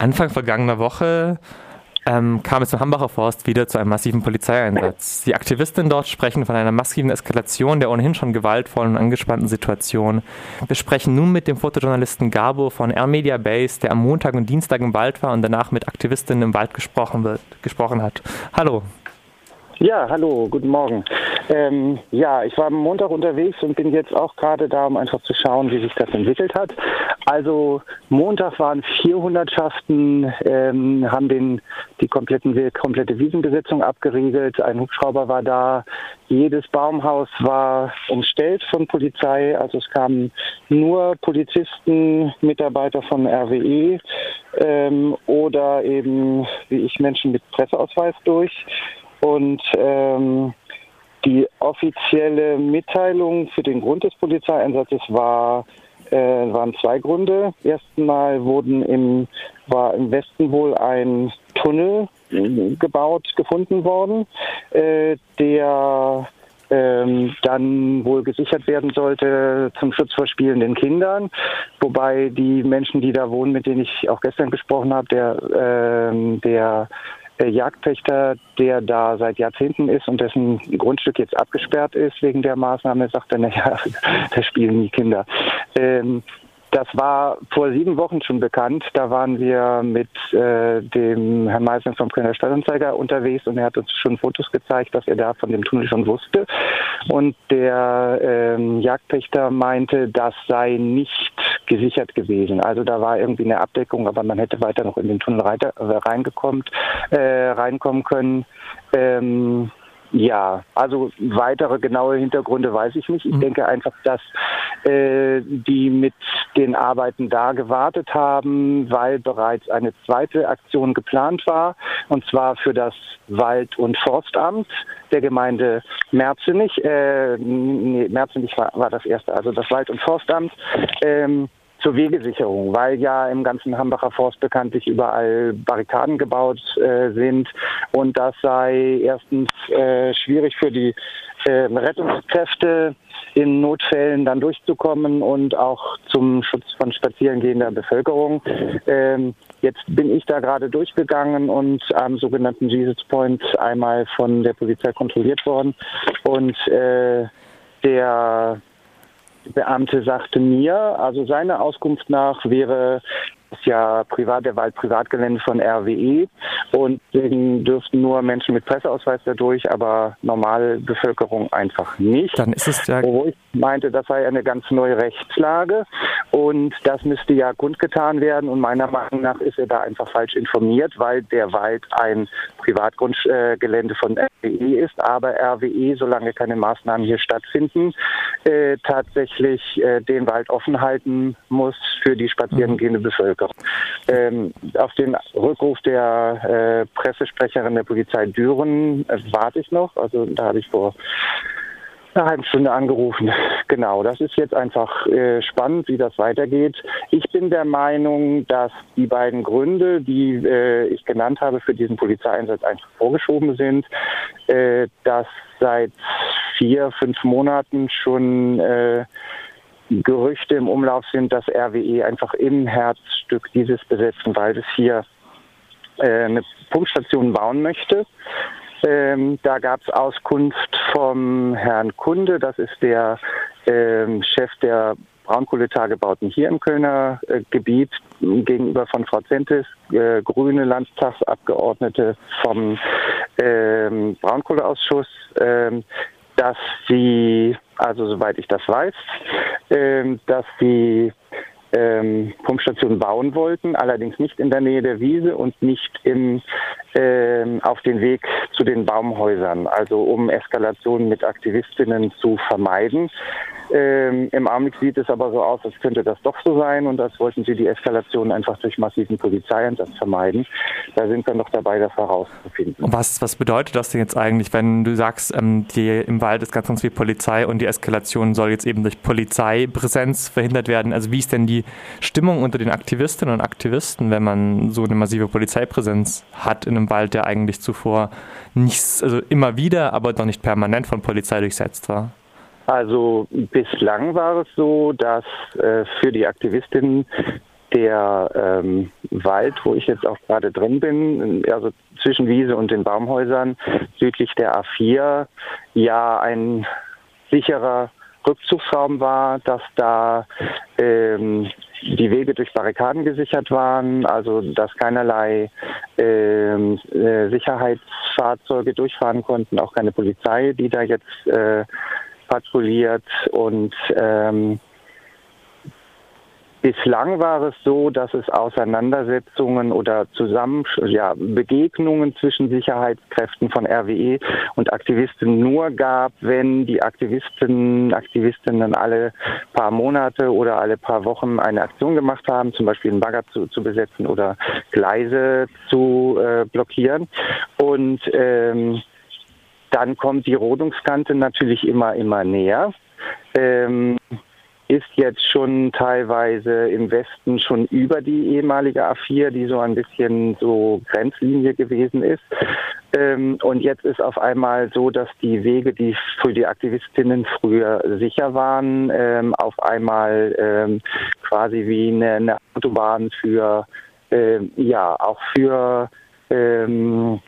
Anfang vergangener Woche ähm, kam es im Hambacher Forst wieder zu einem massiven Polizeieinsatz. Die Aktivistinnen dort sprechen von einer massiven Eskalation der ohnehin schon gewaltvollen und angespannten Situation. Wir sprechen nun mit dem Fotojournalisten Gabo von Air Media Base, der am Montag und Dienstag im Wald war und danach mit Aktivistinnen im Wald gesprochen, wird, gesprochen hat. Hallo. Ja, hallo, guten Morgen. Ähm, ja, ich war am Montag unterwegs und bin jetzt auch gerade da, um einfach zu schauen, wie sich das entwickelt hat. Also Montag waren vier Hundertschaften, ähm, haben den, die kompletten, komplette Wiesenbesetzung abgeriegelt. Ein Hubschrauber war da. Jedes Baumhaus war umstellt von Polizei. Also es kamen nur Polizisten, Mitarbeiter von RWE ähm, oder eben, wie ich, Menschen mit Presseausweis durch. Und ähm, die offizielle Mitteilung für den Grund des Polizeieinsatzes war, äh, waren zwei Gründe. Erstmal wurden im, war im Westen wohl ein Tunnel gebaut, gefunden worden, äh, der ähm, dann wohl gesichert werden sollte zum Schutz vor spielenden Kindern. Wobei die Menschen, die da wohnen, mit denen ich auch gestern gesprochen habe, der, äh, der Jagdpächter, der da seit Jahrzehnten ist und dessen Grundstück jetzt abgesperrt ist wegen der Maßnahme, sagt er, naja, da spielen nie Kinder. Ähm, das war vor sieben Wochen schon bekannt. Da waren wir mit äh, dem Herrn Meisner vom Kölner Stadtanzeiger unterwegs und er hat uns schon Fotos gezeigt, dass er da von dem Tunnel schon wusste. Und der ähm, Jagdpächter meinte, das sei nicht gesichert gewesen. Also da war irgendwie eine Abdeckung, aber man hätte weiter noch in den Tunnel äh, reingekommen, äh, reinkommen können. Ähm, ja, also weitere genaue Hintergründe weiß ich nicht. Ich mhm. denke einfach, dass äh, die mit den Arbeiten da gewartet haben, weil bereits eine zweite Aktion geplant war, und zwar für das Wald- und Forstamt der Gemeinde Merzenich. Äh, nee, Merzenich war, war das erste, also das Wald- und Forstamt. Ähm, zur Wegesicherung, weil ja im ganzen Hambacher Forst bekanntlich überall Barrikaden gebaut äh, sind und das sei erstens äh, schwierig für die äh, Rettungskräfte in Notfällen dann durchzukommen und auch zum Schutz von spazierengehender Bevölkerung. Ähm, jetzt bin ich da gerade durchgegangen und am sogenannten Jesus Point einmal von der Polizei kontrolliert worden und äh, der Beamte sagte mir, also seiner Auskunft nach wäre ist ja privat, der Wald Privatgelände von RWE und deswegen dürften nur Menschen mit Presseausweis dadurch, aber normale Bevölkerung einfach nicht. Dann ist es ja. Wo ich meinte, das sei eine ganz neue Rechtslage und das müsste ja kundgetan werden und meiner Meinung nach ist er da einfach falsch informiert, weil der Wald ein Privatgrundgelände von RWE ist, aber RWE, solange keine Maßnahmen hier stattfinden, äh, tatsächlich äh, den Wald offen halten muss für die spazierengehende mhm. Bevölkerung. Ähm, auf den Rückruf der äh, Pressesprecherin der Polizei Düren äh, warte ich noch. Also da habe ich vor einer halben Stunde angerufen. Genau, das ist jetzt einfach äh, spannend, wie das weitergeht. Ich bin der Meinung, dass die beiden Gründe, die äh, ich genannt habe für diesen Polizeieinsatz einfach vorgeschoben sind, äh, dass seit vier, fünf Monaten schon äh, Gerüchte im Umlauf sind, dass RWE einfach im Herzstück dieses besetzten Waldes hier äh, eine Pumpstation bauen möchte. Ähm, da gab es Auskunft vom Herrn Kunde, das ist der ähm, Chef der Braunkohletagebauten hier im Kölner äh, Gebiet, gegenüber von Frau Zentes, äh, grüne Landtagsabgeordnete vom ähm, Braunkohleausschuss, ähm, dass sie, also soweit ich das weiß, ähm, dass sie ähm, Pumpstationen bauen wollten, allerdings nicht in der Nähe der Wiese und nicht im, ähm, auf den Weg zu den Baumhäusern, also um Eskalationen mit Aktivistinnen zu vermeiden. Ähm, Im Augenblick sieht es aber so aus, als könnte das doch so sein und als wollten sie die Eskalation einfach durch massiven Polizeieinsatz vermeiden. Da sind wir noch dabei, das herauszufinden. Was, was bedeutet das denn jetzt eigentlich, wenn du sagst, ähm, die, im Wald ist ganz, ganz viel Polizei und die Eskalation soll jetzt eben durch Polizeipräsenz verhindert werden? Also wie ist denn die Stimmung unter den Aktivistinnen und Aktivisten, wenn man so eine massive Polizeipräsenz hat in einem Wald, der eigentlich zuvor nicht, also immer wieder, aber doch nicht permanent von Polizei durchsetzt war? Also bislang war es so, dass äh, für die Aktivistinnen der ähm, Wald, wo ich jetzt auch gerade drin bin, also zwischen Wiese und den Baumhäusern südlich der A4, ja ein sicherer Rückzugsraum war, dass da ähm, die Wege durch Barrikaden gesichert waren, also dass keinerlei ähm, äh, Sicherheitsfahrzeuge durchfahren konnten, auch keine Polizei, die da jetzt äh, patrouilliert und ähm, Bislang war es so, dass es Auseinandersetzungen oder zusammen ja, Begegnungen zwischen Sicherheitskräften von RWE und Aktivisten nur gab, wenn die Aktivisten, Aktivistinnen alle paar Monate oder alle paar Wochen eine Aktion gemacht haben, zum Beispiel einen Bagger zu, zu besetzen oder Gleise zu äh, blockieren. Und ähm, dann kommt die Rodungskante natürlich immer, immer näher. Ähm, ist jetzt schon teilweise im Westen schon über die ehemalige A4, die so ein bisschen so Grenzlinie gewesen ist. Ähm, und jetzt ist auf einmal so, dass die Wege, die für die Aktivistinnen früher sicher waren, ähm, auf einmal ähm, quasi wie eine, eine Autobahn für, äh, ja, auch für ähm,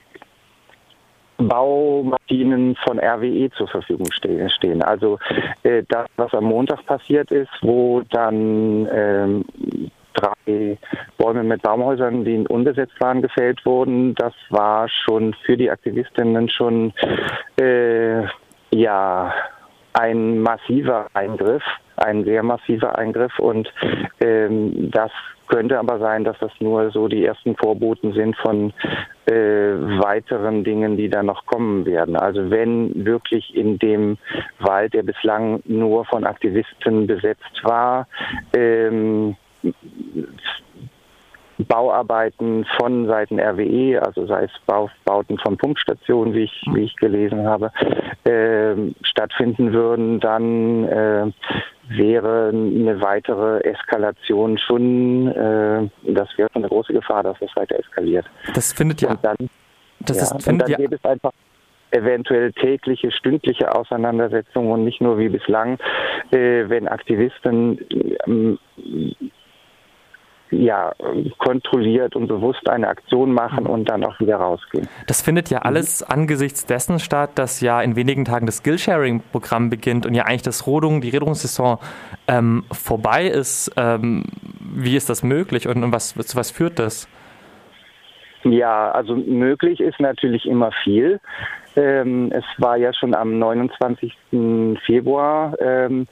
Baumaschinen von RWE zur Verfügung stehen. Also äh, das, was am Montag passiert ist, wo dann ähm, drei Bäume mit Baumhäusern, die unbesetzt waren, gefällt wurden, das war schon für die Aktivistinnen schon äh, ja ein massiver Eingriff, ein sehr massiver Eingriff und ähm, das könnte aber sein, dass das nur so die ersten Vorboten sind von äh, weiteren Dingen, die da noch kommen werden. Also wenn wirklich in dem Wald, der bislang nur von Aktivisten besetzt war, ähm, Bauarbeiten von Seiten RWE, also sei es Bauten von Pumpstationen, wie ich, wie ich gelesen habe, äh, stattfinden würden, dann äh, wäre eine weitere Eskalation schon, äh, das wäre schon eine große Gefahr, dass es weiter eskaliert. Das findet ja. Und dann, das ja, ist, findet und dann ja. geht es einfach eventuell tägliche, stündliche Auseinandersetzungen und nicht nur wie bislang, äh, wenn Aktivisten ähm, ja, kontrolliert und bewusst eine Aktion machen und dann auch wieder rausgehen. Das findet ja alles angesichts dessen statt, dass ja in wenigen Tagen das Skillsharing-Programm beginnt und ja eigentlich das Rodung, die Rodungssaison ähm, vorbei ist. Ähm, wie ist das möglich und, und was, zu was führt das? Ja, also möglich ist natürlich immer viel. Ähm, es war ja schon am 29. Februar ähm,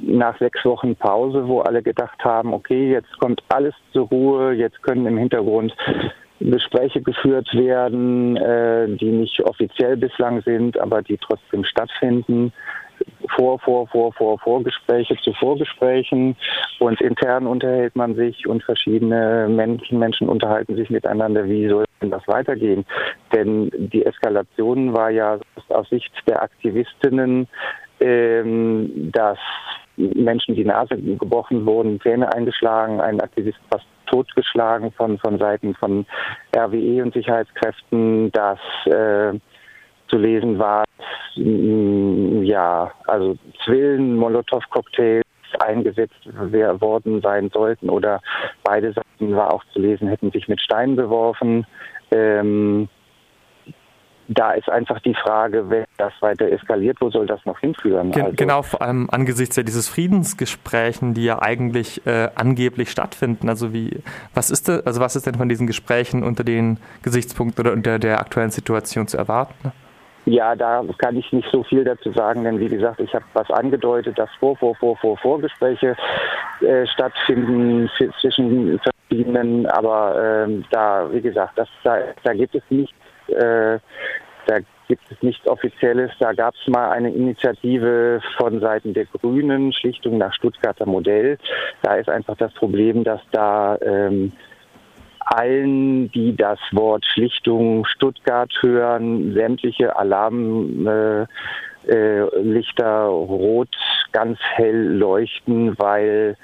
nach sechs Wochen Pause, wo alle gedacht haben, okay, jetzt kommt alles zur Ruhe, jetzt können im Hintergrund Gespräche geführt werden, äh, die nicht offiziell bislang sind, aber die trotzdem stattfinden. Vor, vor, vor, vor, Vorgespräche zu Vorgesprächen und intern unterhält man sich und verschiedene Menschen, Menschen unterhalten sich miteinander, wie soll denn das weitergehen? Denn die Eskalation war ja aus Sicht der Aktivistinnen, ähm, dass Menschen die Nase gebrochen wurden, Zähne eingeschlagen, ein Aktivist fast totgeschlagen von, von Seiten von RWE und Sicherheitskräften, dass äh, zu lesen war, mm, ja, also Zwillen, Molotow-Cocktails eingesetzt worden sein sollten oder beide Seiten war auch zu lesen, hätten sich mit Steinen beworfen. Ähm, da ist einfach die Frage, wenn das weiter eskaliert, wo soll das noch hinführen? Gen also, genau, vor allem angesichts ja dieses Friedensgesprächen, die ja eigentlich äh, angeblich stattfinden. Also wie, was ist de, also was ist denn von diesen Gesprächen unter den Gesichtspunkten oder unter der aktuellen Situation zu erwarten? Ja, da kann ich nicht so viel dazu sagen, denn wie gesagt, ich habe was angedeutet, dass vor, vor, vor, vor Vorgespräche äh, stattfinden zwischen verschiedenen, aber äh, da, wie gesagt, das, da, da gibt es nichts äh, da gibt es nichts Offizielles. Da gab es mal eine Initiative von Seiten der Grünen, Schlichtung nach Stuttgarter Modell. Da ist einfach das Problem, dass da ähm, allen, die das Wort Schlichtung Stuttgart hören, sämtliche Alarmlichter äh, äh, rot ganz hell leuchten, weil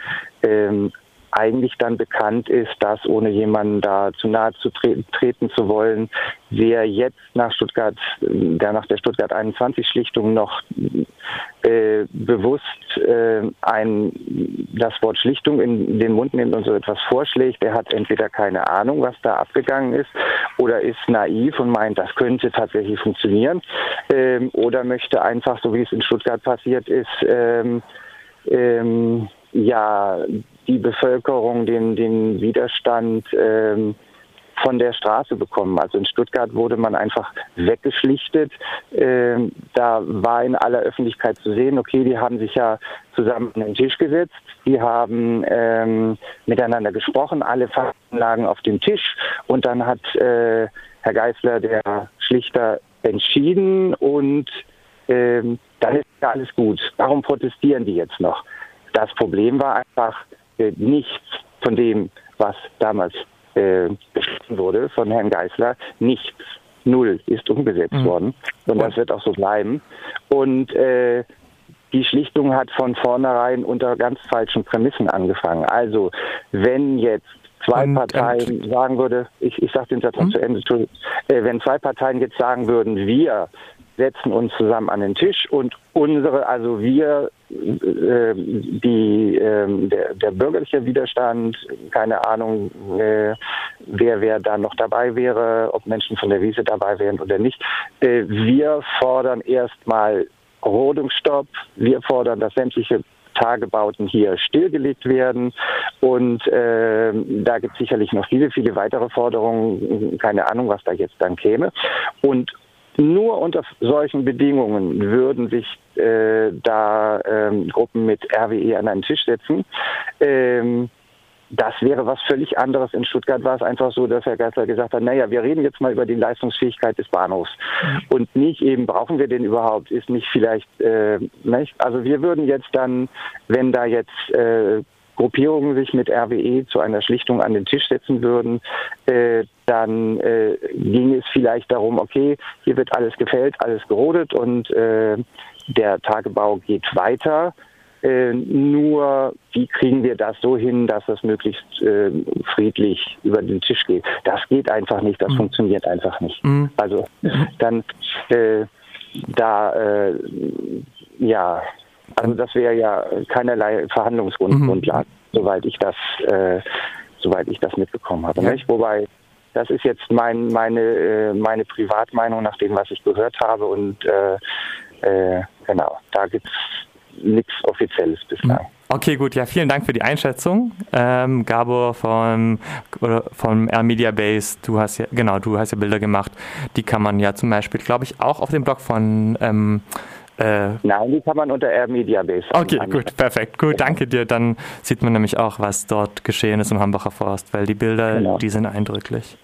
ähm, eigentlich dann bekannt ist, dass ohne jemanden da zu nahe zu treten, treten zu wollen, wer jetzt nach Stuttgart, der nach der Stuttgart 21 Schlichtung noch äh, bewusst äh, ein, das Wort Schlichtung in den Mund nimmt und so etwas vorschlägt, der hat entweder keine Ahnung, was da abgegangen ist, oder ist naiv und meint, das könnte tatsächlich funktionieren, ähm, oder möchte einfach, so wie es in Stuttgart passiert ist, ähm, ähm, ja, die Bevölkerung, den, den Widerstand ähm, von der Straße bekommen. Also in Stuttgart wurde man einfach weggeschlichtet. Ähm, da war in aller Öffentlichkeit zu sehen, okay, die haben sich ja zusammen an den Tisch gesetzt, die haben ähm, miteinander gesprochen, alle Fakten lagen auf dem Tisch und dann hat äh, Herr Geisler, der Schlichter, entschieden und ähm, dann ist ja alles gut. Warum protestieren die jetzt noch? Das Problem war einfach äh, nichts von dem, was damals äh, beschlossen wurde von Herrn Geisler, nichts, null ist umgesetzt mhm. worden. Und das wird auch so bleiben. Und äh, die Schlichtung hat von vornherein unter ganz falschen Prämissen angefangen. Also wenn jetzt zwei und, Parteien und, sagen würde, ich, ich sage den Satz noch hm? zu Ende, äh, wenn zwei Parteien jetzt sagen würden, wir setzen uns zusammen an den Tisch und unsere, also wir, äh, die, äh, der, der, bürgerliche Widerstand, keine Ahnung, äh, wer wer da noch dabei wäre, ob Menschen von der Wiese dabei wären oder nicht. Äh, wir fordern erstmal Rodungsstopp, wir fordern, dass sämtliche Tagebauten hier stillgelegt werden. Und äh, da gibt es sicherlich noch viele, viele weitere Forderungen. Keine Ahnung, was da jetzt dann käme. Und nur unter solchen Bedingungen würden sich äh, da ähm, Gruppen mit RWE an einen Tisch setzen. Ähm, das wäre was völlig anderes. In Stuttgart war es einfach so, dass Herr Geisler gesagt hat, naja, wir reden jetzt mal über die Leistungsfähigkeit des Bahnhofs und nicht eben, brauchen wir den überhaupt, ist nicht vielleicht, äh, nicht? also wir würden jetzt dann, wenn da jetzt äh, Gruppierungen sich mit RWE zu einer Schlichtung an den Tisch setzen würden, äh, dann äh, ging es vielleicht darum, okay, hier wird alles gefällt, alles gerodet und äh, der Tagebau geht weiter. Äh, nur wie kriegen wir das so hin, dass das möglichst äh, friedlich über den Tisch geht? Das geht einfach nicht, das mhm. funktioniert einfach nicht. Mhm. Also dann äh, da äh, ja also das wäre ja keinerlei Verhandlungsgrundlage, mhm. soweit ich das, äh, soweit ich das mitbekommen habe. Ja. Wobei das ist jetzt mein, meine, äh, meine Privatmeinung nach dem, was ich gehört habe und äh, äh, genau, da gibt es nichts Offizielles bislang. Okay, gut. Ja, vielen Dank für die Einschätzung. Ähm, Gabor vom, vom Air Media Base, du hast ja, genau, du hast ja Bilder gemacht. Die kann man ja zum Beispiel, glaube ich, auch auf dem Blog von ähm, äh, Nein, die kann man unter Air Media Base. Okay, gut, perfekt. Gut, danke dir. Dann sieht man nämlich auch, was dort geschehen ist im Hambacher Forst, weil die Bilder, genau. die sind eindrücklich.